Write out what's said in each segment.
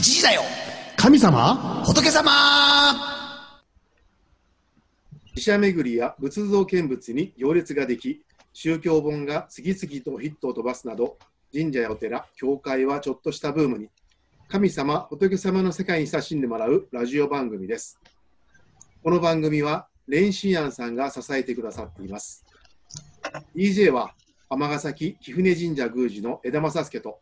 8時だよ神様？仏様寺社巡りや仏像見物に行列ができ、宗教本が次々とヒットを飛ばすなど、神社やお寺、教会はちょっとしたブームに、神様、仏様の世界に親しんでもらうラジオ番組です。この番組は、レンシーアンさんが支えてくださっています。DJ は、尼崎貴船神社宮司の枝正介と、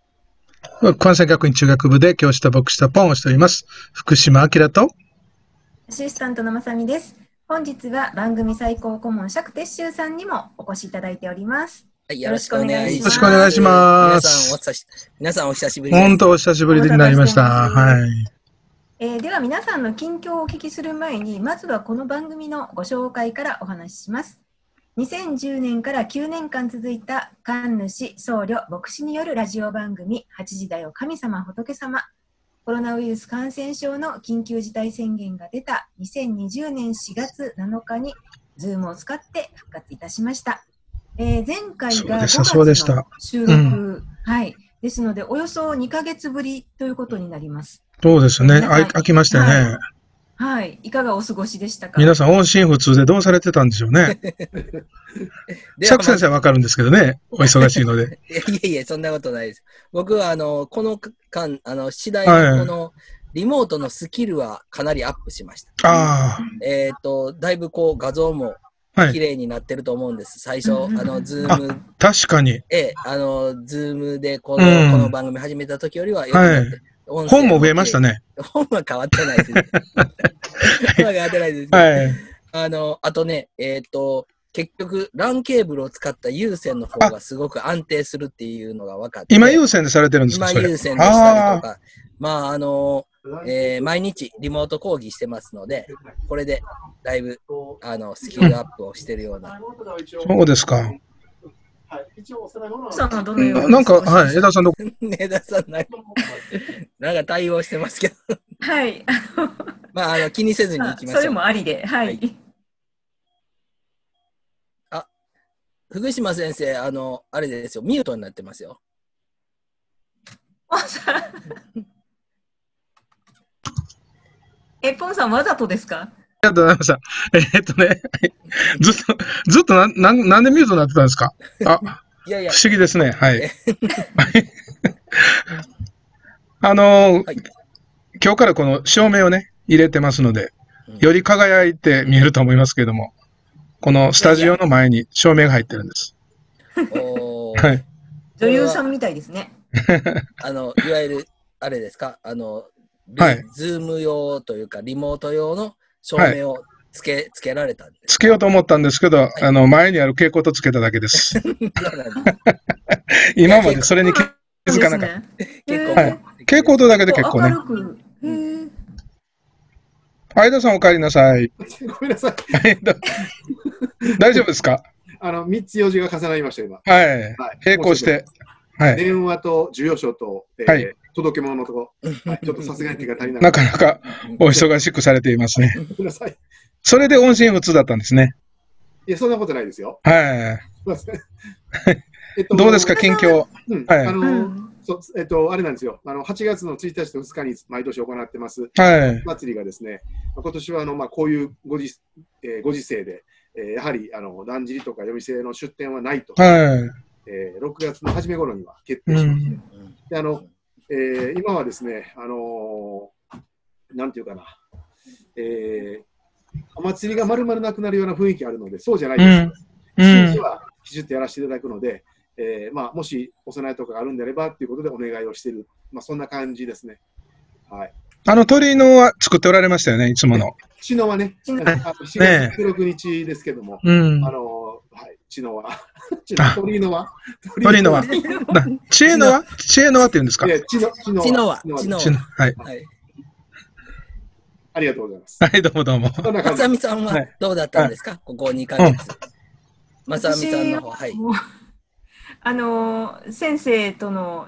関西学院中学部で教師と牧師とポンをしております。福島明と。アシスタントのまさみです。本日は番組最高顧問釈徹宗さんにもお越しいただいております。はい、よろしくお願いします。よろしくお願いします皆さんお久し皆さんお久しぶりです。本当お久しぶりになりました。しはい。えーでは皆さんの近況をお聞きする前に、まずはこの番組のご紹介からお話しします。2010年から9年間続いた神主、僧侶、牧師によるラジオ番組8時だよ神様仏様コロナウイルス感染症の緊急事態宣言が出た2020年4月7日に Zoom を使って復活いたしました。えー前回がそうでした5月の収録、はい。ですので、およそ2ヶ月ぶりということになります。そうですね。あい飽きましたよね。ははい。いかがお過ごしでしたか？皆さん、音信不通でどうされてたんでしょうね。釈先生はわかるんですけどね。お忙しいので。いやいやいや、そんなことないです。僕は、あの、この間、あの、次第はいにこの、リモートのスキルはかなりアップしました。あえっ、と、だいぶこう、画像も。綺麗になってると思うんです。最初、うんあの、ズあーム、確かに。ええ、あの、ズームでこの、うんこの番組始めた時よりは良くなって、音声本も増えましたね。本は変わってないです。本は変わってないです。はい。あの、あとね、えっ、と、結局、LAN ケーブルを使った有線の方がすごく安定するっていうのが分かって。今優先でされてるんですか今それ？優先でしたりとあか、まあ、あの、えー毎日リモート講義してますので、これでだいぶ、あの、スキルアップをしてるような。あ。そうですか。さんはどのようにななんか、はい。枝でしたさんの、ねださんなんか、なんか対応してますけど、はい。まあ、あの、気にせずに行きまそれしょう。もありで、ははいい。福島先生、あの、あれですよ、ミュートになってますよ。え、ポンさんわざとですか？ありがとうございました。えーっとね、はい。ずっと、ずっとなん、なんなんでミュートになってたんですか？あ、いやいや。不、思議ですね。はい。あのーはい。今日からこの照明をね、入れてますのでうん、より輝いて見えると思いますけれども、このスタジオの前に照明が入ってるんです。女優さんみたいですね。あの、いわゆる、あれですか、あの、はい。ズーム用というか、リモート用の照明をつけ、つけられたんです。つけようと思ったんですけど、あの、前にある蛍光灯つけただけです。今までそれに気づかなかった。蛍光灯だけで結構ね相田さんお帰りなさい。ごめんなさい。はいだ大丈夫ですか？あの、3つ用事が重なりました、今。はい。はい並行して。はい。電話と授与書と、えーはい届け物のとこ、はいちょっとさすがに手が足りななかなかお忙しくされていますね。ごめんなさい。それで音信不通だったんですね。いや、そんなことないですよ。はすい。どうですか、近況。うんはいあのうんそうえっと、あれなんですよ。あの8月の1日と2日に毎年行ってますはい。祭りがですね、まあ今年はあの、まあ、こういうご時,、えーご時世で、えーやはりあのだんじりとか夜店の出店はないと、はえー6月の初め頃には決い。う定しまして、ん。であのえー今はですね、あのーなんていうかな、えーお祭りがまるまるなくなるような雰囲気あるので、そうじゃないです。うん。う新規ん。はきちっとやらせていただくので、えーまあ、もしお供えとかがあるんであればということでお願いをしている、まあ、そんな感じですね。はい。あの鳥のは作っておられましたよね、いつもの。知能はね、知能あの4ね月16日ですけども、うんあ。のはい、知能 は、知能鳥のは、鳥のはな知恵のは？知恵のは？って言うんですか？いや知能知能知能は知能知能知恵のはい。はい。ありがとうございます。はい、どうもどうも。まさみさんははい。どうだったんですか、ここ2ヶ月。まさみさんの方、はい。あのー先生との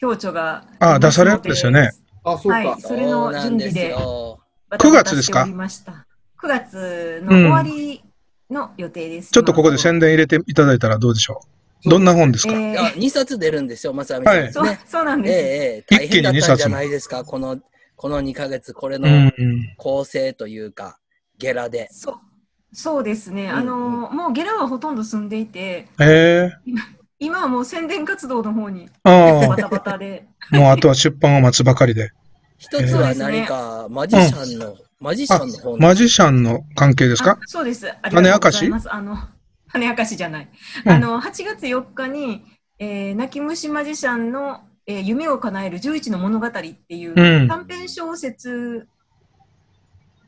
共著がああ出されるんですよね。あ、そうか。はいそれの準備でそうなんですよ。バタバタ9月ですかしておりました。9月の終わりの予定です。ちょっとここで宣伝入れていただいたらどうでしょどんな本ですか、えー。いや2冊出るんですよ、まさみさん、はい。そうね。そうなんです。ええええ、大変だったんじゃないですか、この、この2ヶ月、これの。構成というか、ゲラで。そうそうですね、んあのもうゲラはほとんど住んでいて、ええ今はもう宣伝活動の方にあバタバタで、あ、もうあとは出版を待つばかりで。一つは何か、マジシャンの、マジシャンの本マジシャンの関係ですか？あそうです。ありがとうござい種明かします。あの、種明かしじゃない。うんあの、8月4日に、えー、泣き虫マジシャンの、えー夢を叶える11の物語っていううん短編小説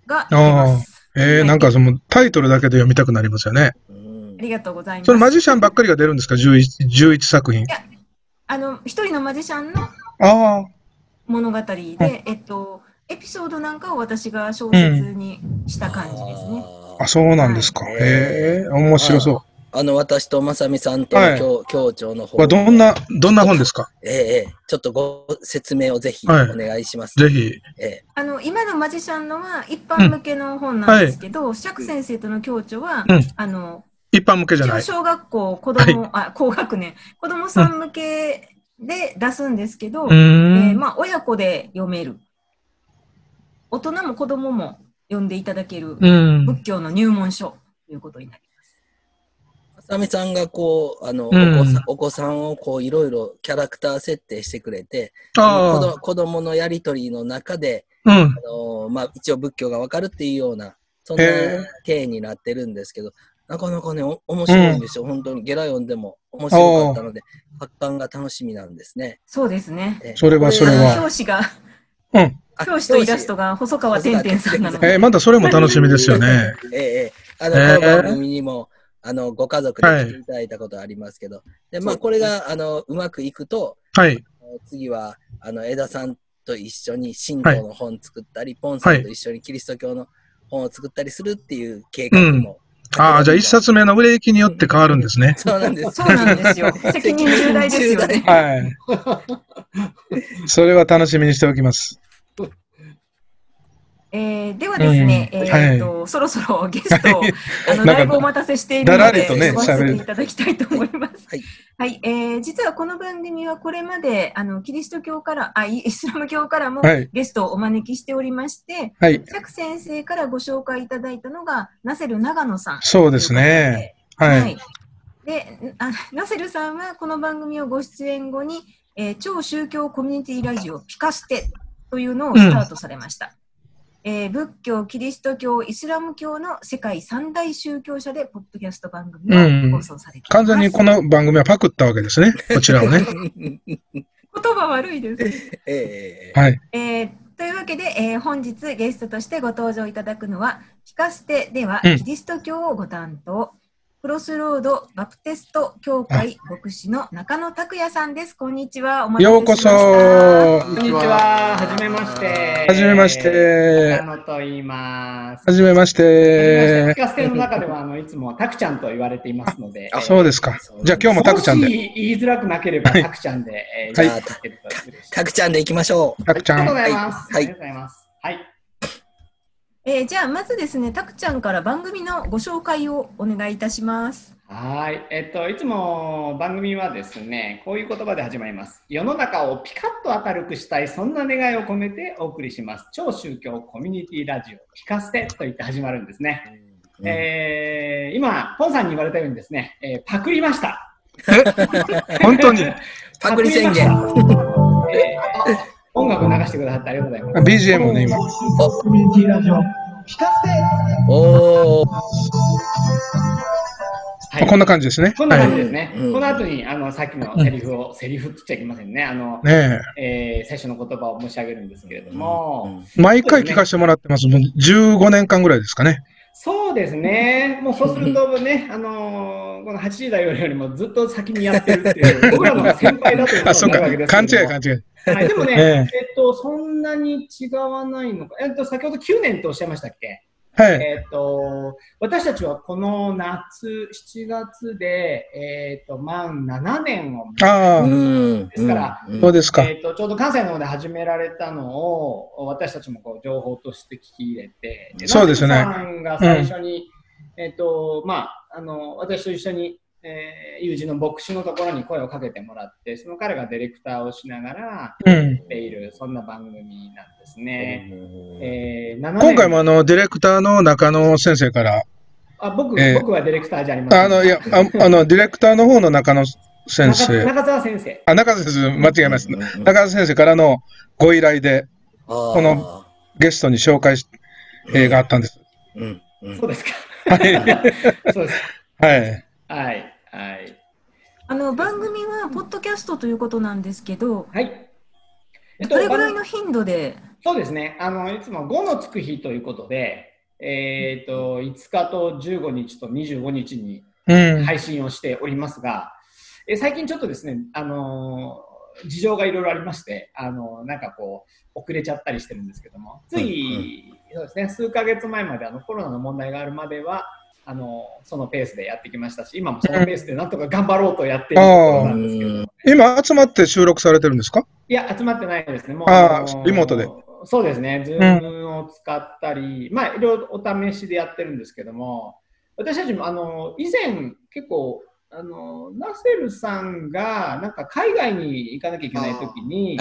が出ます。ええなんかそのタイトルだけで読みたくなりますよね。うんありがとうございます。そのマジシャンばっかりが出るんですか ?11、11作品。あの、一人のマジシャンのああ、物語で、えっと、エピソードなんかを私が小説にした感じですね。あ、そうなんですか。はいへえ面白そあの、私とまさみさんとはいの協協調のう。方、はどんな、どんな本ですか？ええええ、ちょっとご説明をぜひおはい願いします。ぜひ。ええあの今のマジシャンのは一般向けの本なんですけど、釈先生との共著は、うんあの一般向けじゃない。中小学校子供、あ高学年子供さん向けで出すんですけど、う。えーまあ、親子で読める大人も子供も読んでいただけるうん。仏教の入門書ということになります。まさみさんがこう、あの、うんお子さんお子さんをこう、いろいろキャラクター設定してくれて、子あど子供のやりとりの中で、あ。うん。あのまあ、一応仏教がわかるっていうような、そんなへ体になってるんですけど、なかなかね、お面白いんですよ。本当にゲラ読んでも面白かったので、発刊が楽しみなんですね。そうですね。ええそれはそれは表紙がうん。あ表紙とイラストが細川てんてんさんなので、えー、またそれも楽しみですよね。ええええ、あの、へえこの番組にも、あの、ご家族で来ていただいたことありますけど、で、まあ、これが、あの、うまくいくと、はい。次は、あの、枝さんと一緒に神道の本作ったり、ポンさんと一緒にキリスト教の本を作ったりするっていう計画も。ああ、じゃあ一冊目の売れ行きによって変わるんですね。そうなんです。そうなんですよ。責任重大ですよね。はい。それは楽しみにしておきます。えーではですね、うんえーとそろそろゲストをあのなんかだいぶお待たせしているだので、ね呼ばせていただきたいと思います。はい。はい、えー実はこの番組はこれまであのキリスト教からあイイスラム教からもはいゲストをお招きしておりまして、はい。釈先生からご紹介いただいたのがナセル長野さん。そうですね。は。はいい。であナセルさんはこの番組をご出演後に、えー超宗教コミュニティラジオピカステというのをスタートされました。えー仏教、キリスト教、イスラム教の世界三大宗教者でポッドキャスト番組を放送されています。完全にこの番組はパクったわけですね。こちらをね。言葉悪いです。ええはい。えーというわけで、えー本日ゲストとしてご登場いただくのは、ピカステではうんキリスト教をご担当、クロスロードバプテスト教会牧師の中野拓也さんです。こんにちは。お待たせようこそ。しました。はこんにちは。はじめまして。じめまして中。野と言います。はじめましピて。カステの中ではあのいつもタクちゃんと言われていますので、あそうですか。じゃあ今日もタクちゃんで。もし言いづらくなければはいタクちゃんで、えーはいタクちゃんで行きましょう。タクちゃん。ありがとうございます。はいありがとうございます。はい。えーじゃあまずですね、たくちゃんから番組のご紹介をお願いいたします。はい。えっと、いつも番組はですね、こういう言葉で始まります。世の中をピカッと明るくしたい、そんな願いを込めてお送りします。超宗教コミュニティラジオ、ピカステと言って始まるんですね。えー今、ポンさんに言われたようにですね、えーパクりました。本当に？パクリ宣言。音楽流してくださってありがとうございます。BGM をね、今。コミュニティラジオ、ピカステおー。はいこんな感じですね。こんな感じはですね。うんこの後にあのさっきのセリフを、セリフって言っちゃいけませんね。あのい。、ねえー最初の言葉を申し上げるんですけれども、え。毎回聞かせてもらってます。もう15年間ぐらいですかね。そうですね。もうそうするとね、あのーこの8時台よりもずっと先にやってるっていう、僕らの先輩だということになるわけで。す勘けども違い勘違い。はい、でもね、ええっと、そんなに違わないのか。えっと、先ほど9年とおっしゃいましたっけ？はい。えっと、私たちはこの夏、7月で、えっと、満7年を迎えああ、んですからうん。そうですか。えー、とちょうど関西の方で始められたのを私たちもこう情報として聞き入れて、そうですね。さんが最初に、えーとまあ、あの私と一緒にえー友人の牧師のところに声をかけてもらって、その彼がディレクターをしながらうんやっている、そんな番組なんですね。えー7年今回もあの、ディレクターの中野先生から、あ僕えー僕はディレクターじゃありません。あの、いや、ああの、ディレクターの方の中野先中生、中澤先生。あ、中野先生、間違えました。うんうんうん中野先生からのご依頼で、ここの、ゲストに紹介し、えーがあったんです。うんうんそうですか。はい。そうです。はい。はい。あの番組はポッドキャストということなんですけど、はい。えっどれぐらいの頻度で、そうですね。あの、いつも5のつく日ということで、えっ、と、5日と15日と25日にうん。配信をしておりますが、え最近ちょっとですね、あのー事情がいろいろありまして、あのーなんかこう、遅れちゃったりしてるんですけども、つい、そうですね、数ヶ月前まであのコロナの問題があるまでは、あのーそのペースでやってきましたし、今もそのペースでなんとか頑張ろうとやっているところなんですけど。も、今集まって収録されてるんですか？いや、集まってないですね。もうあリモートで。そうですね、ズームを使ったり、まあ、いろいろお試しでやってるんですけども、私たちも、あの、以前、結構、あの、ナセルさんが、なんか海外に行かなきゃいけないときに、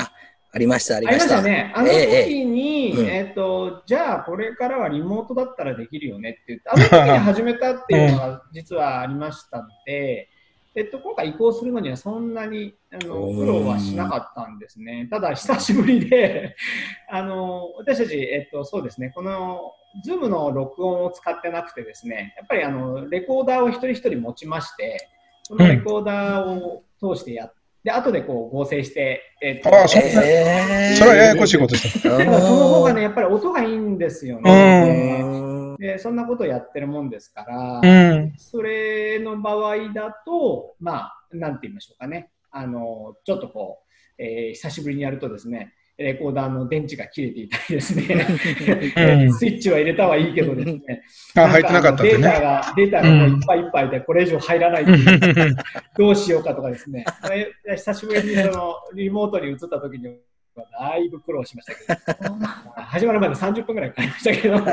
あありました、あありまりまし。したたね。あのええ時に、うんえっ、と、じゃあこれからはリモートだったらできるよねって言って、あの時に始めたっていうのが 実はありましたので、えっと、今回移行するのにはそんなにあのうん苦労はしなかったんですね。ただ、久しぶりで、あの、私たち、えっと、そうですね、この、ズームの録音を使ってなくてですね、やっぱりあの、レコーダーを一人一人持ちまして、そのレコーダーを通してやって、で、後でこう合成して、えっと、ああそうえーそれはややこしいことした。ただその方がね、やっぱり音がいいんですようね。うんでそんなことをやってるもんですから、うん。それの場合だと、まあ、なんて言いましょうかね。あの、ちょっとこう、えー久しぶりにやるとですね、レコーダーの電池が切れていたりですね、うん スイッチは入れたはいいけどですね、あ、入ってなかったデータね。が、データがもういっぱいいっぱいで、これ以上入らないっていう どうしようかとかですね、え久しぶりにそのリモートに移った時にはだいぶ苦労しましたけど、始まるまで30分ぐらいかかりましたけどね。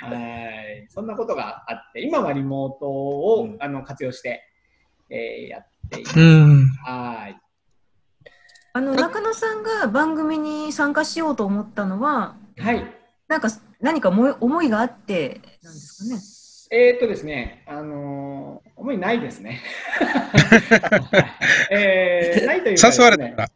はい、そんなことがあって、今はリモートを、うんあの活用して、えーやっています。うん。はい。あの中野さんが番組に参加しようと思ったのは、はい。なんか何か思い思いがあってなんですかね。えーっとですね、あのー思いないですね。は いえーないというかね誘われた。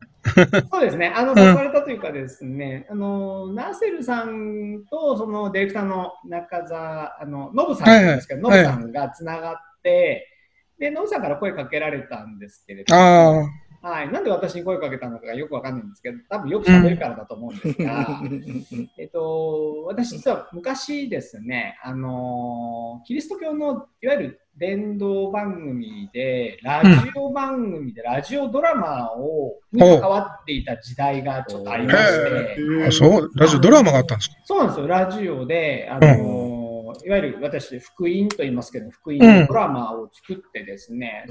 そうですね、あのうん誘われたというかですね、あのナセルさんとそのディレクターの中澤、あのノブさんなんですけど、ノはいはいブさんがつながって、でノブさんから声かけられたんですけれども、ああ。はい、なんで私に声かけたのかがよくわかんないんですけど、多分よく喋るからだと思うんですが、えっと、私実は昔ですね、あのキリスト教のいわゆる伝道番組で、ラジオ番組でラジオドラマをに関わっていた時代がちょっとありまして、あそう、ラジオドラマがあったんですか？そうなんですよ、ラジオで、あのいわゆる私、福音と言いますけど、福音のドラマを作ってですね。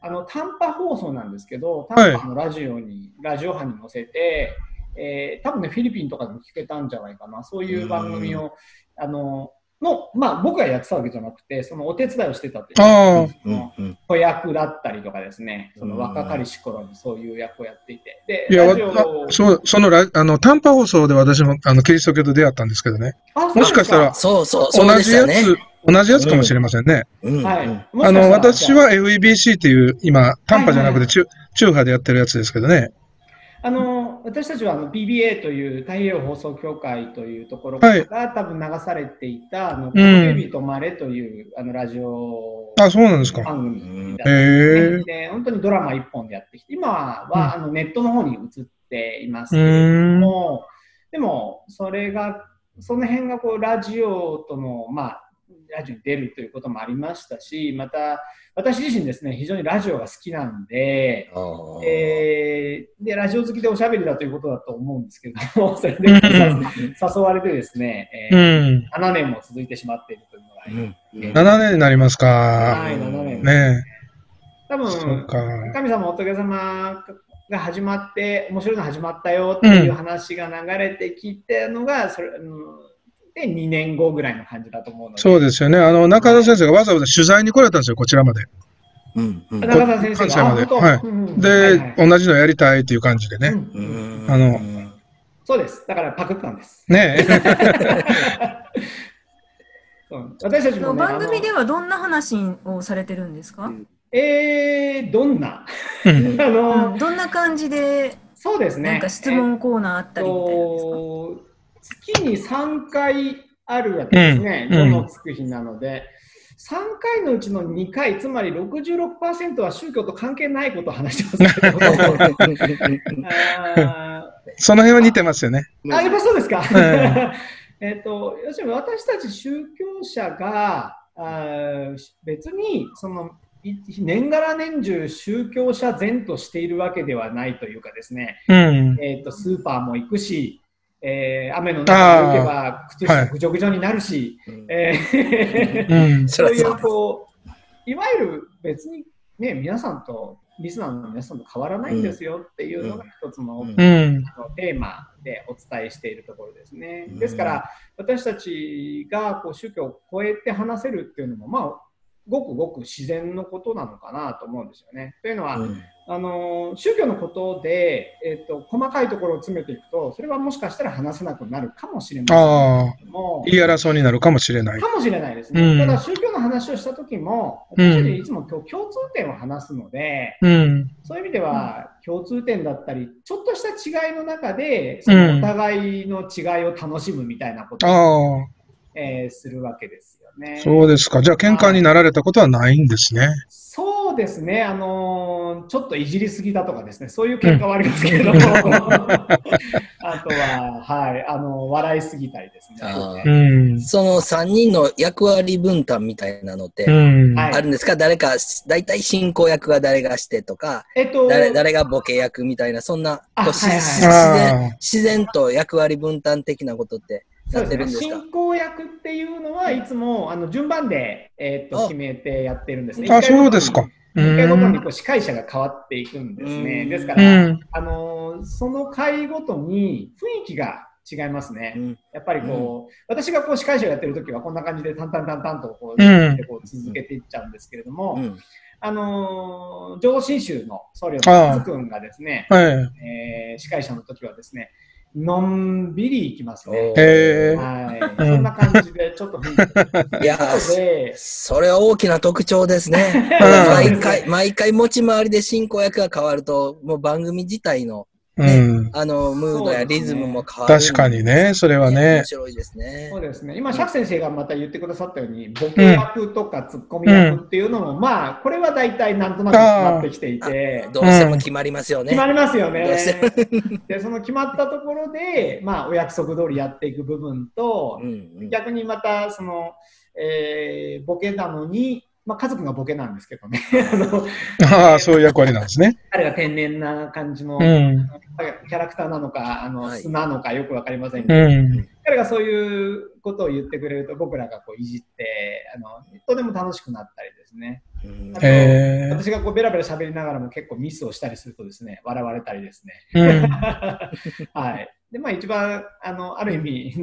あの短波放送なんですけど、はい。短波のラジオに、ラジオ波に乗せて、えー多分ね、フィリピンとかでも聞けたんじゃないかな、そういう番組を、あの、の、まあ、僕がやってたわけじゃなくて、そのお手伝いをしてたという子役だったりとかですね、その若かりし頃にそういう役をやっていて、で、いや、ラジオわあそう、そのラ、あの、短波放送で私も、あの、キリスト教と出会ったんですけどね。あもしかしたら、そうそう、そう同じやでしたね。つ、同じやつかもしれませんね。うんはい。うんあの、私は FEBC っていう、今、短波じゃなくはいて、中、中波でやってるやつですけどね。あの私たちはあの PBA という太平洋放送協会というところから多分流されていた、あのコベビーとマレというあのラジオあ、そうなんですか。番組だったんへで本当にドラマ一本でやってきて今は、あのネットの方に移っていますうけれど。もでもそれがその辺がこうラジオとのまあラジオに出るということもありましたしまた私自身ですね非常にラジオが好きなんでえーで、ラジオ好きでおしゃべりだということだと思うんですけれども、それで誘われてですね、えうーん。7年も続いてしまっているというのがうん7年になりますか。はい、7年。ね多分、か。神様、仏様が始まって、面白いの始まったよっていう話が流れてきてのが、それ、うんて2年後ぐらいの感じだと思うので。そうですよね。あの、中田先生がわざわざ取材に来られたんですよ、こちらまで。うんうん中田先生が。関西まではいで、はいはい同じのやりたいっていう感じでね。うんうんあのそうです。だからパクったんです。ねえ。そう私たちも、ね、番組であはどんな話をされてるんですか、のえー、どんな？うん あの、うんどんな感じでそうですね。なんか質問コーナーあったりみたいなんですか、と月に3回あるわけですね、うん。どのつく日なので、3回のうちの2回、つまり66%は宗教と関係ないことを話してます。けど、あその辺は似てますよね。ー。あ、やっぱそうですか？え えっと、要するに私たち宗教者が、あー別にそのい年がら年中宗教者前としているわけではないというかですね、うん。えー、とスーパーも行くし、えー雨の中歩けば靴下ぐちょぐちょになるし、うんえーうん。そういううこういわゆる別に、ね、皆さんとリスナーの皆さんと変わらないんですよっていうのが一つの,、うんうん。テーマでお伝えしているところですね。うんですから私たちがこう宗教を超えて話せるっていうのもまあごくごく自然のことなのかなと思うんですよね。というのは、うんあの宗教のことで、えっと細かいところを詰めていくとそれはもしかしたら話せなくなるかもしれませんああ、けども。言い争いになるかもしれない。かもしれないですね、うん。ただ宗教の話をした時もうん私たちいつも共通点を話すので、うん。そういう意味では共通点だったりちょっとした違いの中でそのお互いの違いを楽しむみたいなことを、ああ、えーするわけです。よね。そうですか。じゃあ、喧嘩になられたことはないんですね。そうですね、あのーちょっといじりすぎだとかですね、そういう結果はありますけれども、あとは、はい、あの笑いすぎたりですね。あうーん。その3人の役割分担みたいなのってあるんですか、誰か、大体進行役が誰がしてとか、えっと、誰誰がボケ役みたいな、そんな自あ然ー自然と役割分担的なことってなそうですね、進行役っていうのはいつもあの順番で、えっとあ決めてやってるんですね。あ、そうですか。う一回ごとにん。こう司会者が変わっていくんですね。うんですかうら、ん。あのーその回ごとに雰囲気が違いますね。うんやっぱりこう、私がこう司会者をやってるときはこんな感じで淡々淡々とこう,、うんこう続けていっちゃうんですけれども、うんあのー浄土真宗の僧侶の津君がですね、はい。えー司会者の時はですね、のんびりいきますね。へえ。はい、うんそんな感じでちょっといやそれは大きな特徴ですね。うん毎回、毎回持ち回りで進行役が変わると、もう番組自体の、うん。あの、ムードやリズムも変わる。確かにね、それはね面。白いですねそう。ですね、今、釈先生がまた言ってくださったように、ボケ役とかツッコミ役っていうのも、まあ、これは大体なんとなく決まってきていて、どうしても決まりますよね。決まりますよねどうして。で、その決まったところで、まあ、お約束通りやっていく部分とう、んうん逆にまた、その、えーボケなのに、まあ、家族がボケなんですけどね、あのああ、そういう役割なんですね。彼が天然な感じの、うん。キャラクターなのか、あのはい素なのかよくわかりませんけうど、ん。彼がそういうことを言ってくれると、僕らがこういじって、あのとても楽しくなったりですね。うん。私がこうベラベラ喋りながらも結構ミスをしたりするとですね、笑われたりですね。うん。はい。で、まあ一番、あの、ある意味、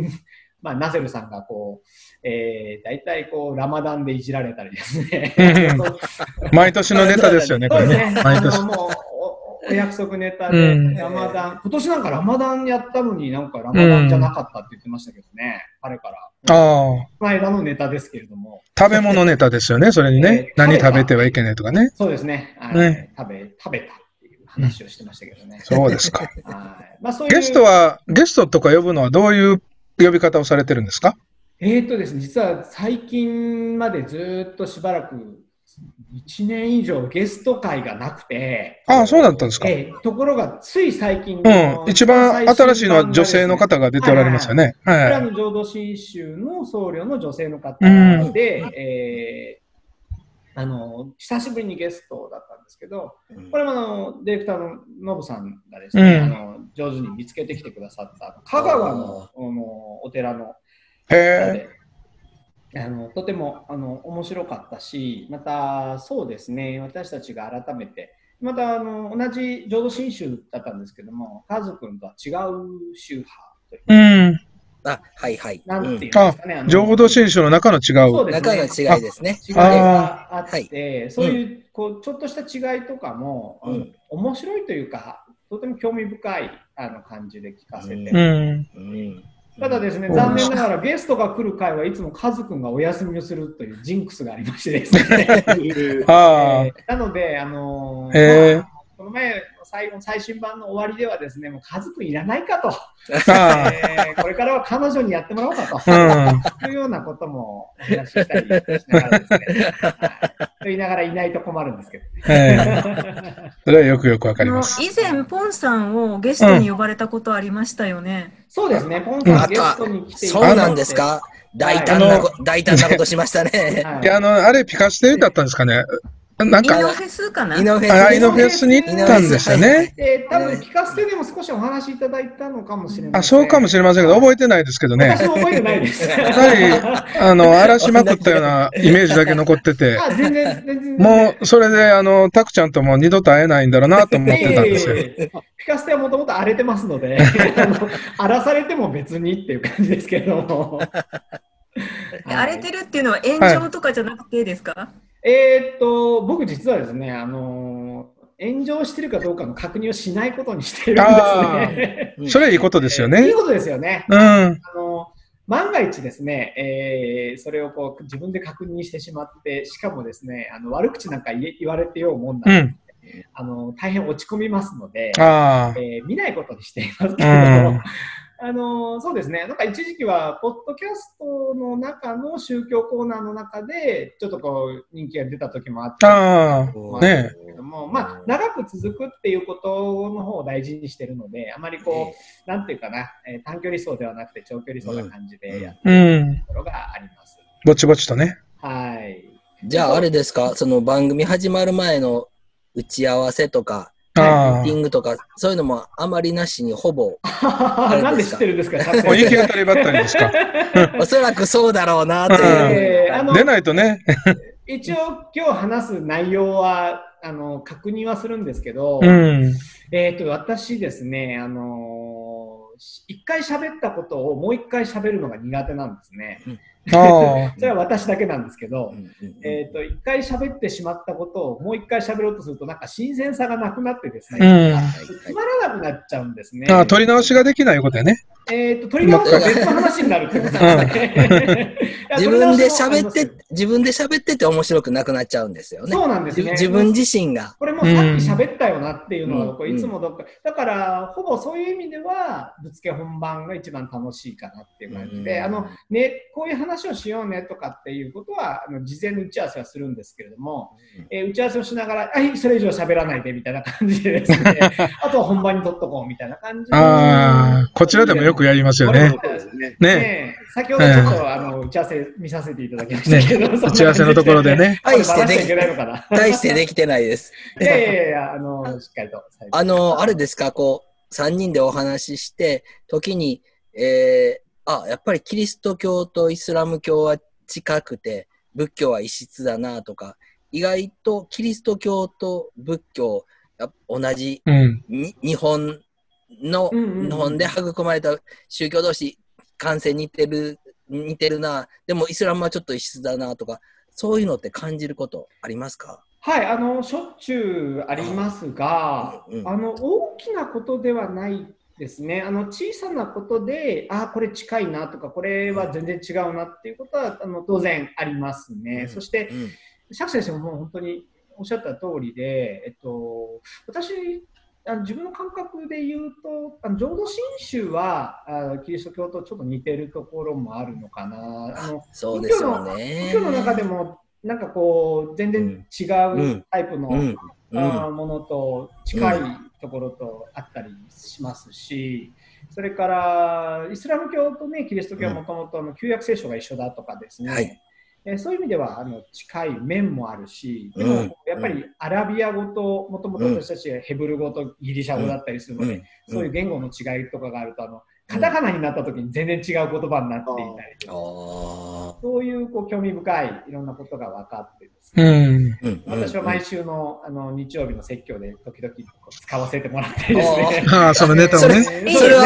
まあナゼルさんがこう、えー、大体こう、ラマダンでいじられたりですね。うん 毎年のネタですよね、これね毎年の。もうおお約束ネタで、うんラマダン、今年なんかラマダンやったのになんかラマダンじゃなかったって言ってましたけどね、彼から。ああ、この間のネタですけれども、食べ物ネタですよね、それにえねー。何食べてはいけないとかね。そうですね。はいね食べ、食べたっていう話をしてましたけどね。そうですか。はい。まあそういう。ゲストは、ゲストとか呼ぶのはどういう呼び方をされてるんですか？えーっとですね、実は最近までずっとしばらく1年以上ゲスト会がなくて、ああ、そうだったんですか。えーところがつい最近うん。一番新しいのは女性の方が出ておられますよね。これはあはの浄土真宗の僧侶の女性の方うんで、えーあの久しぶりにゲストだったんですけど、これもあのディレクターのノブさんがですね、うんあの上手に見つけてきてくださった香川のあのお寺のい。へであのとてもあの面白かったし、またそうですね、私たちが改めて、またあの同じ浄土真宗だったんですけども、カズ君とは違う宗派というえ。うん。あ、はいはい。なんていうんうですかね。あの浄土真宗の中の違う。そうです中のね。違いですね。違いがあっはいて、そういうこうちょっとした違いとかも、うんうん面白いというか、とても興味深いあの感じで聞かせて、うんうん。うんただですね、うん残念ながらゲストが来る回はいつもカズくんがお休みをするというジンクスがありましてですね。あ えーなので、あのーへーまあこの前、最後の最新版の終わりではですね、もうカズくんいらないかと、えーこれからは彼女にやってもらおうかと。あ。うん。というようなこともお話ししたりしながらですね。はい、と言いながらいないと困るんですけど。はい。それはよくよくわかります。以前、ポンさんをゲストに呼ばれたことありましたよね。そうですね、ポンさまんゲストに来てそうなんですか？大胆なこ、大胆なことしましたね。はいいや、あの、あれ、ピカシテだったんですかね。なんか、イノフェスかなイノフェスあイノフェスに行ったんですよね。で、多分聞かせてでも少しお話しいただいたのかもしれない、あ、そうかもしれませんけど、覚えてないですけどね。私も覚えてないです。やはり、あの、荒らしまくったようなイメージだけ残ってて、あ、全然、全然。もう、それで、あの、タクちゃんとも二度と会えないんだろうなと思ってたんですよ。いえいえいえピカステはもともと荒れてますので、荒らされても別にっていう感じですけども。荒れてるっていうのは炎上とかじゃなくてですか、えーっと、僕実はですね、あのー炎上してるかどうかの確認をしないことにしてるんですね。うんそれいいことですよいいね。ことですよね。うん。あの万が一ですね、えーそれをこう自分で確認してしまって、しかもですね、あの悪口なんか言われてようもんなら、うん。あの大変落ち込みますので、あえー見ないことにしていますけども、うん。あのそうですね、なんか一時期は、ポッドキャストの中の宗教コーナーの中で、ちょっとこう人気が出た時もあったんですけども、まあ、長く続くっていうことの方を大事にしてるので、あまりこう、なんていうかな、えー短距離走ではなくて長距離走な感じでやってうん。るところがあります。ぼちぼちとね。はい。じゃあ、あれですか、その番組始まる前の打ち合わせとか、ミあーティングとか、そういうのもあまりなしに、ほぼ、なんで知ってるんですか、あ。もう行き当たりばったりですか？おそらくそうだろうなとい出ないとね。一応、今日話す内容はあの確認はするんですけど、うん。えー、と私ですね、あのーし一回喋ったことをもう一回喋るのが苦手なんですね。あ それは私だけなんですけどう、んうんうんえー、と一回喋ってしまったことをもう一回喋ろうとするとなんか新鮮さがなくなってですあ。うね、ん。つまらなくなっちゃうんですね。ああ、取り直しができないことやね。えー、と取り直すと別の話になるってことなんですね。自分で喋っ。て、自分で喋ってて面白くなくなっちゃうんですよね。そうなんですね。自分自身が。これもさっき喋ったよなっていうのは、うんこういつもどっか、だから、ほぼそういう意味では、ぶつけ本番が一番楽しいかなっていう感じで、うんあの、ね、こういう話をしようねとかっていうことは、あの事前の打ち合わせはするんですけれども、えー打ち合わせをしながら、はい、それ以上喋らないでみたいな感じでですね、あとは本番に取っとこうみたいな感じで。ああ、こちらでもよくやりますよね。ね。ね。ね先ほどちょっと、あの打ち合わせ見させていただきましたけど、そんな打ち合わせのところでね。これバラしちゃいけないのかな。大してできてないです。いやいやいや、あの、しっかりと。あの、あれですか、こう、3人でお話しして、時に、えー、あ、やっぱりキリスト教とイスラム教は近くて、仏教は異質だなとか、意外とキリスト教と仏教、同じうん。に日本の、うんうんうん。日本で育まれた宗教同士、感染似てる、似てるな、でもイスラムはちょっと異質だなとか、そういうのって感じることありますか？はい、あの、しょっちゅうありますが、うんうん。あの、大きなことではないですね。あの、小さなことで、あ、これ近いなとか、これは全然違うなっていうことは、あの、当然ありますね。うんそしてう、ん。釈先生ももう本当におっしゃった通りで、えっと、私、あの自分の感覚で言うと、あの浄土真宗はあキリスト教とちょっと似てるところもあるのかな。あのそうですよね。仏教の中でも、なんかこう、全然違うタイプの、うん。うん。ものと近いところとあったりしますし、それからイスラム教と、ね、キリスト教はもともと旧約聖書が一緒だとかですね、はい。えーそういう意味ではあの近い面もあるし、でもうんやっぱりアラビア語ともともと私たちはヘブル語とギリシャ語だったりするので、うん。そういう言語の違いとかがあるとあのカタカナになった時に全然違う言葉になっていたりとか。そういうこう興味深いいろんなことが分かってですうね、ん。うん私は毎週のあの日曜日の説教で時々使わせてもらったりですね。ああ、そのネタをそれね。いいですねそれは、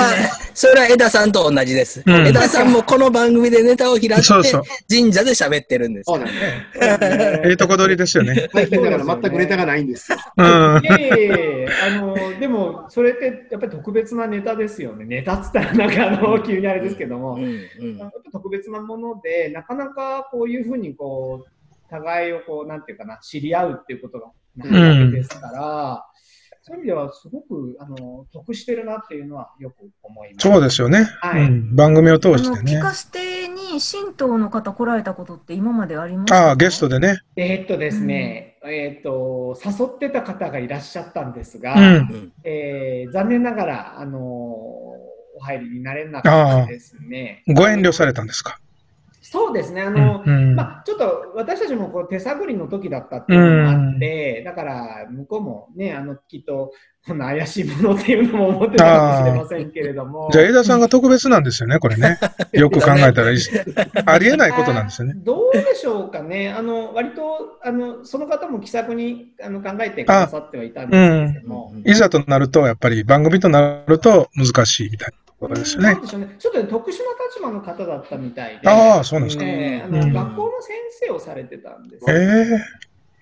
それは枝さんと同じです。うん枝さんもこの番組でネタを拾って、そうそう神社で喋ってるんですよ。そうなんです。ええとこ取りですよね。最近だから全くネタがないんですよ。あのでもそれってやっぱり特別なネタですよね。ネタっつったらなんかあの急にあれですけども、うんうんやっぱ特別なものでなかなかこういうふうにこう互いをこうなんていうかな知り合うっていうことがないわけですから、そういう意味ではすごくあの得してるなっていうのはよく思います。そうですよね。はいうん。番組を通してねに神道の方来られたことって今までありますか？ああ、ゲストでね。えーっとですね、えーっと誘ってた方がいらっしゃったんですが、うん。うんえー残念ながら、あのーお入りになれなかったですね。ご遠慮されたんですか？そうですね、あうの、ん。まあ、ちょっと私たちもこう手探りの時だったっていうのもあって、だから向こうもね、あのきっとこんな怪しいものっていうのも思ってたかもしれませんけれども。じゃあ、枝さんが特別なんですよね、これね。よく考えたらいいしありえないことなんですよね。どうでしょうかね、あの割とあのその方も気さくにあの考えてくださってはいたんですけれども、うんいざとなると、やっぱり番組となると難しいみたいなところですよねちょっと特殊な立場の方だったみたいで、ああ、そうなんですか。えーあうんの学校の先生をされてたんですえよ。え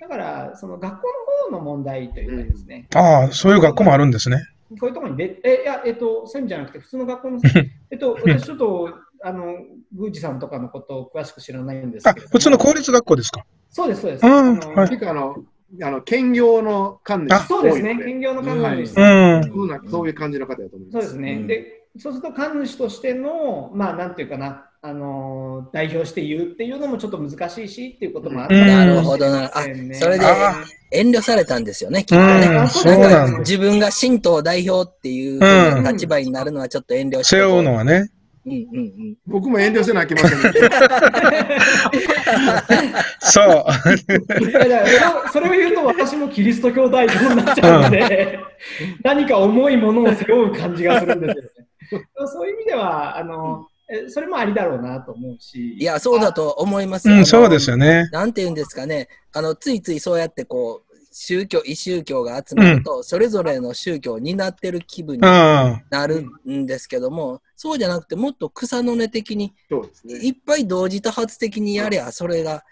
だから、その学校の方の問題というかですね、ああ、そういう学校もあるんですね。こういうところにで、え、いや、えっと、そういうんじゃなくて、普通の学校の先生、えっと、私ちょっと、あの、宮司さんとかのことを詳しく知らないんですあけれども、普通の公立学校ですか？そうです、そうです。うんあのはいあの、あの兼業の関連あそうですね、兼業の関連です。うん。そうなそういう感じの方だと思います。そうですね。うんで、そうすると神主としての、まあ、なんていうかな、あの代表して言うっていうのもちょっと難しいしっていうこともあったうんなるほどな。あ、それであ遠慮されたんですよね、きっとうんね。なんなんだ。か自分が神道代表っていううん立場になるのはちょっと遠慮して。背負うのはね。うんうんうん。僕も遠慮せなきゃいけませんそう。それをそれを言うと私もキリスト教代表になっちゃうので、何か重いものを背負う感じがするんですよね。そういう意味ではあの、えそれもありだろうなと思うし。いや、そうだと思いますよ。うん、そうですよね。なんて言うんですかね、あのついついそうやってこう、宗教、異宗教が集まると、それぞれの宗教を担ってる気分にうん。なるんですけども、そうじゃなくて、もっと草の根的に、そうですね。いっぱい同時多発的にやりゃ、それが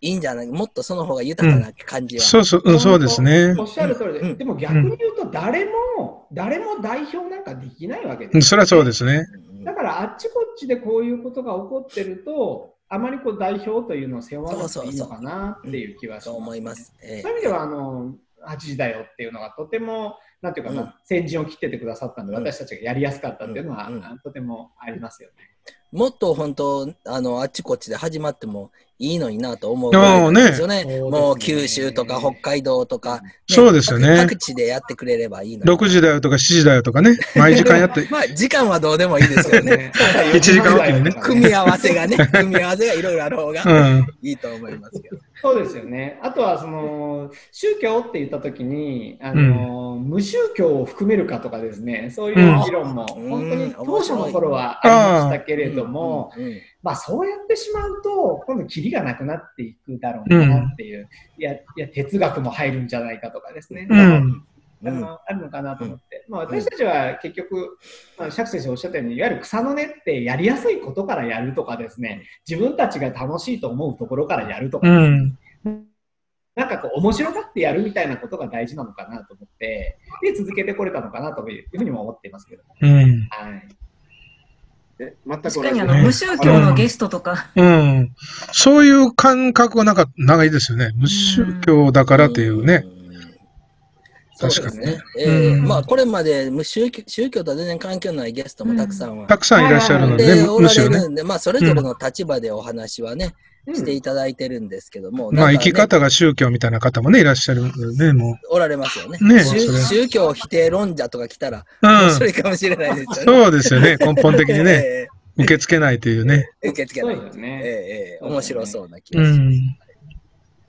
いいんじゃない？もっとその方が豊かな感じは。そうそう、うん、そうですね。お。っしゃる通りで、うん。でも逆に言うと誰も、誰も代表なんかできないわけです、うんそれはそうですね。うん。だからあっちこっちでこういうことが起こってると、あまりこう代表というのを背負わなくていいのかなっていう気はします、そう思います。ええ。そういう意味では、あの、8時だよっていうのがとても、なんていうかな、うん。先陣を切っててくださったんで、うん。私たちがやりやすかったっていうのは、うん。うん。とてもありますよね。もっと本当、あの、あっちこっちで始まってもいいのになと思うぐですよね。ねもう九州とか北海道とか、ねそうですよね各各地でやってくれればいいのに。6時だよとか7時だよとかね。毎時間やって。まあ、時間はどうでもいいですよね。一時間おきにね 組み合わせがね、組み合わせがいろいろある方がうん。いいと思いますけど。そうですよね。あとは、その、宗教って言ったときに、あの、無宗教を含めるかとかですね、そういう議論も、うん本当にうん当初の頃はありましたけれども、うんうん。まあそうやってしまうと、今度キリがなくなっていくだろうなっていう、いや、いや、哲学も入るんじゃないかとかですね。うん。あのあるのかなと思って、まあ、私たちは結局、まあ、釈先生おっしゃったようにいわゆる草の根ってやりやすいことからやるとかですね。自分たちが楽しいと思うところからやるとかうですね、ん。なんかこう面白がってやるみたいなことが大事なのかなと思ってで続けてこれたのかなというふうにも思っていますけど、うん。はい、え全く確かにあの、ね無宗教のゲストとか、うん。そういう感覚はなんか長いですよね。無宗教だからっていうね。うんそうですね。えうんえまあ、これまで無宗教宗教とは全然関係のないゲストもたくさんは。たくさんいらっしゃるのでね、むしろね。まあ、それぞれの立場でお話はね、うんしていただいてるんですけども、まあ、生き方が宗教みたいな方もね、いらっしゃるのでね、もおられますよね。ね宗教否定論者とか来たら、う。うん。面白いかもしれないですよね。そうですよね、根本的にね、え受け付けないというね。え受け付けない。そうですねええええ面白そうな気うがします。ん。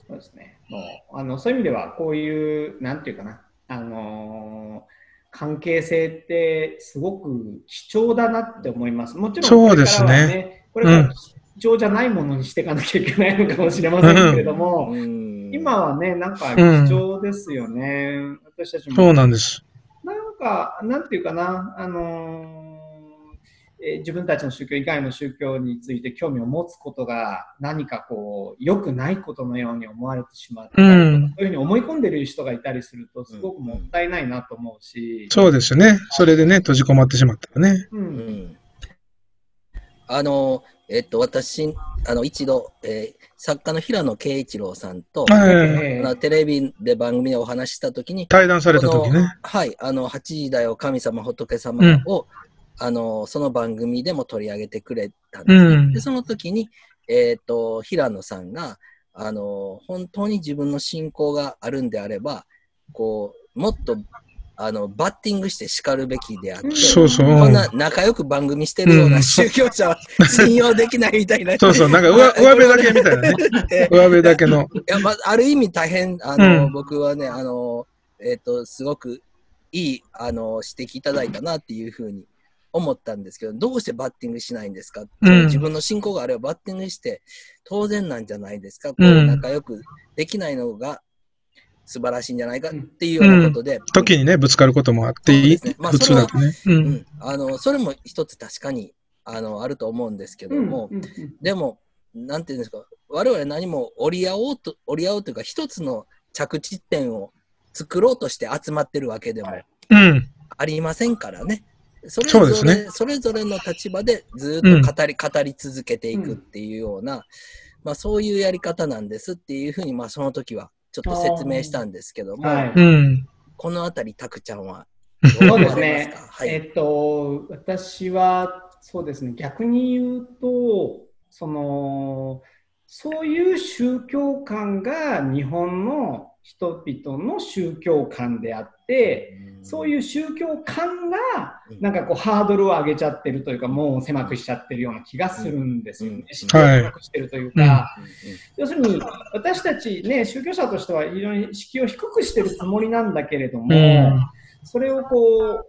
そうですね。もうあのそういう意味では、こういう、なんていうかな、あのー関係性ってすごく貴重だなって思います。もちろん、そうですねこれからはね、これから貴重じゃないものにしていかなきゃいけないのかもしれませんけれども、うん今はね、なんかうん貴重ですよね。私たちも。そうなんです。なんか、なんていうかな、あのーえー自分たちの宗教以外の宗教について興味を持つことが何かこう良くないことのように思われてしまったりとか、うんそういうふうに思い込んでる人がいたりするとすごくもったいないなと思うし、そうですよね。それでね、閉じこまってしまったらね。ううんんあの、えっと、私、あの、一度、えー作家の平野啓一郎さんと、はい。テレビで番組でお話ししたときに、対談された時ね。はい、あの、8時だよ、神様、仏様を、あの、その番組でも取り上げてくれたんですね。うんで、その時に、えっ、と、平野さんが、あの、本当に自分の信仰があるんであれば、こう、もっと、あの、バッティングして叱るべきであって、そうそう。こんな仲良く番組してるよううなん宗教者は信用できないみたいな。そうそう。なんか上、上辺だけみたいなね。え 上辺だけの。いや、まあ、ある意味大変、あの、うん僕はね、あの、えっ、と、すごくいい、あの、指摘いただいたなっていうふうに思ったんですけど、どうしてバッティングしないんですか、うん自分の信仰があればバッティングして当然なんじゃないですか？こううん仲良くできないのが素晴らしいんじゃないかっていうようなことで、時にね、ぶつかることもあっていい、ね。まあ普通だとね。う。うん。ん、あの、それも一つ確かに、あの、あると思うんですけども、うんでも、なんていうんですか、我々何も折り合おうと、折り合おうというか、一つの着地点を作ろうとして集まってるわけでも。ありませんからね。それそうぞれ、ですね。それぞれの立場でずっと語り、語り続けていくっていうような、まあそういうやり方なんですっていうふうに、まあその時はちょっと説明したんですけども、はいうん。このあたり、たくちゃんはそうど思われですねます。かはい。えっと、私は、そうですね、逆に言うと、その、そういう宗教観が日本の人々の宗教観であって、そういう宗教観がうん。なんかこうハードルを上げちゃってるというか、もう狭くしちゃってるような気がするんですようん。ね。敷居をはい高くしてるというか、うん。要するに私たちね、宗教者としては非常に敷居を低くしてるつもりなんだけれども、うん。それをこう、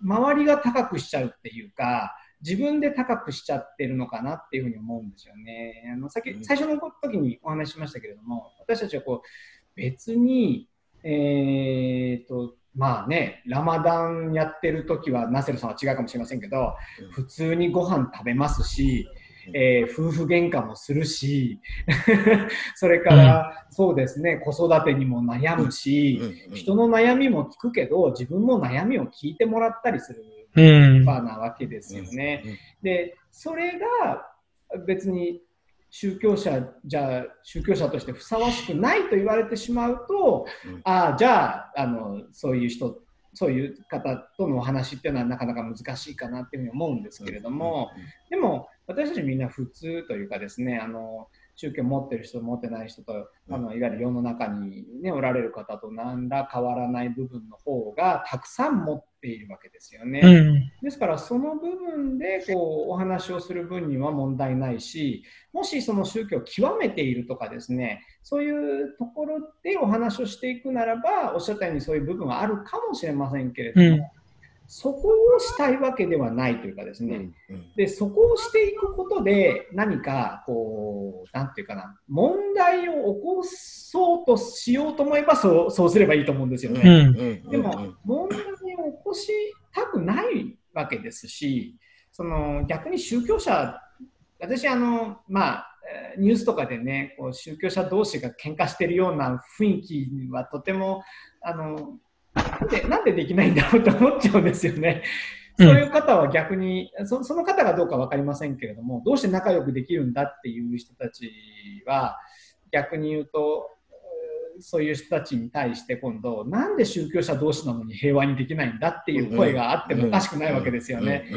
周りが高くしちゃうっていうか、自分で高くしちゃってるのかなっていうふうに思うんですよね。あのさっきうん。最初の時にお話ししましたけれども、私たちはこう別に、えーと、まあね、ラマダンやってる時は、ナセルさんは違うかもしれませんけど、うん。普通にご飯食べますし、えー夫婦喧嘩もするし、それから、そうですね、子育てにも悩むし、うん。人の悩みも聞くけど、自分も悩みを聞いてもらったりするうん。場なわけですよね。で、それが別に宗教者じゃあ宗教者としてふさわしくないと言われてしまうと、うん。ああじゃああのそういう人そういう方とのお話っていうのはなかなか難しいかなっていうふうに思うんですけれども、でも私たちみんな普通というかですねあの宗教を持ってる人持ってない人とあのいわゆる世の中に、ね、おられる方と何ら変わらない部分の方がたくさん持っているわけですよね。うん。ですからその部分でこうお話をする分には問題ないしもしその宗教を極めているとかですねそういうところでお話をしていくならばおっしゃったようにそういう部分はあるかもしれませんけれども、うんそこをしたいわけではないというかですね、うんでそこをしていくことで何かこうなんていうかな問題を起こそうとしようと思えばそうそうすればいいと思うんですよね。うん。うんでも、問題を起こしたくないわけですし、その逆に宗教者、私あの、まあ、えーニュースとかでね、こう宗教者同士が喧嘩してるような雰囲気はとても、あのなんでなんでできないんだろうと思っちゃうんですよね。うんそういう方は逆にそ、その方がどうか分かりませんけれども、どうして仲良くできるんだっていう人たちは、逆に言うと、えーそういう人たちに対して今度、なんで宗教者同士なのに平和にできないんだっていう声があってもおかしくないわけですよね。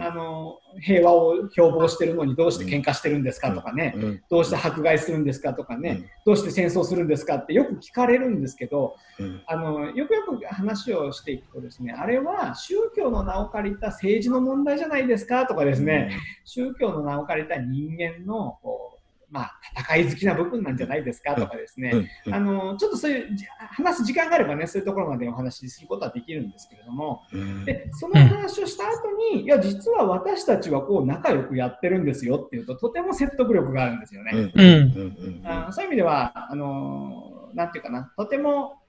あの平和を標榜してるのにどうして喧嘩してるんですかとかね、うんどうして迫害するんですかとかね、うん。どうして戦争するんですかってよく聞かれるんですけど、うん。あのよくよく話をしていくとですね、あれは宗教の名を借りた政治の問題じゃないですかとかですね、宗教の名を借りた人間のこう、まあ、戦い好きな部分なんじゃないですかとかですね、うん。うん。あのちょっとそういうじ話す時間があればね、そういうところまでお話しすることはできるんですけれども、うん。でその話をした後に、いや、実は私たちはこう仲良くやってるんですよっていうと、とても説得力があるんですよね。うん。うん。うん。あそういう意味では、あのなんていうかな、とても、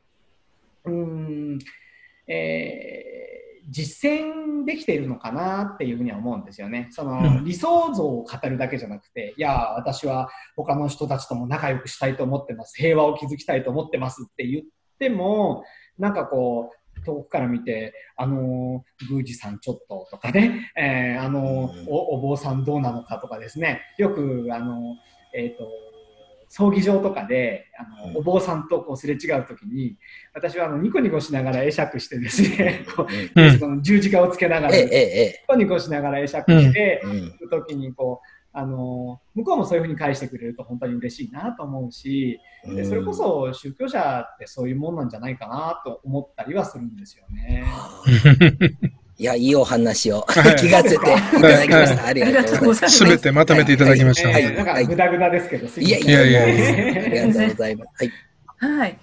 うーん、えー実践できているのかなっていうふうには思うんですよね。その、うん理想像を語るだけじゃなくて、いや、私は他の人たちとも仲良くしたいと思ってます。平和を築きたいと思ってますって言っても、なんかこう、遠くから見て、あのー、宮司さんちょっととかね、えーあのーうんお、お坊さんどうなのかとかですね、よく、あのー、えっ、と、葬儀場とかで、あの、うんお坊さんとこうすれ違うときに、私はあの、ニコニコしながら会釈してですね、こう、うんその十字架をつけながら、ええ、ニええ、コニコしながら会釈して、ええ。うん。いくときに、こう、あの、向こうもそういうふうに返してくれると本当に嬉しいなと思うし、でそれこそ宗教者ってそういうもんなんじゃないかなと思ったりはするんですよね。いや、いいお話をはい 聞かせていただきました。ありありがとうございます。す。すべてまとめていただきました。はいえーなんかグダグダですけど、すいやいませんやいやいありがとうございます。はい。はい。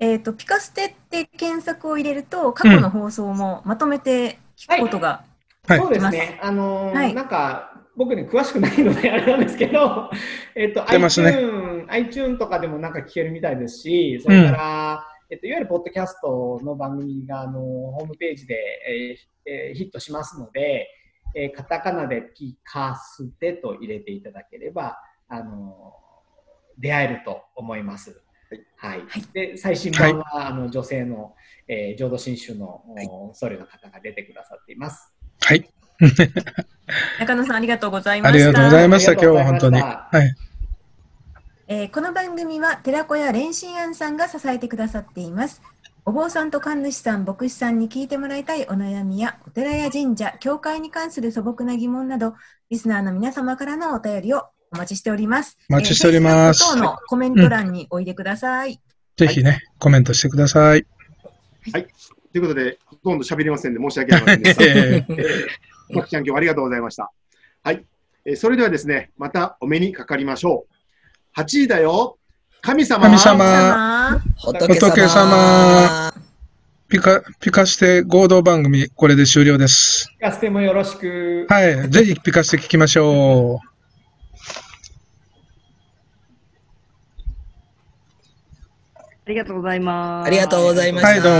えっ、と、ピカステって検索を入れると、過去の放送もまとめて聞くことが、はいそうですね。あのーはいなんか、僕ね、詳しくないのであれなんですけど、えっと、iTune、iTune とかでもなんか聞けるみたいですし、それから、えっと、いわゆるポッドキャストの番組が、あの、ホームページで、えーえーヒットしますので、えーカタカナでピカステと入れていただければ、あの出会えると思います。はい。はいで、最新版は、あの、女性の、えー浄土真宗の、はいお僧侶の方が出てくださっています。はい。中野さんありがとうございまあした。りがとうございました。ありがとうございました今日は本当に。はい。えーこの番組は寺子屋蓮心庵さんが支えてくださっています。お坊さんと神主さん、牧師さんに聞いてもらいたいお悩みやお寺や神社、教会に関する素朴な疑問など、リスナーの皆様からのお便りをお待ちしております。お待ちしておりますえーのコメント欄においでください。ぜひね、コメントしてください。ということで、ほとんど喋りませんで申し訳ありませんでした。えマキちゃん、今日はありがとうございました。はい。えーそれではですね、またお目にかかりましょう。8時だよ。神様。神様様仏仏様様ピカ、ピカして合同番組、これで終了です。聞かせてもよろしく。はい。ぜひピカして聞きましょう。ありがとうございます。ありがとうございました。はいどうも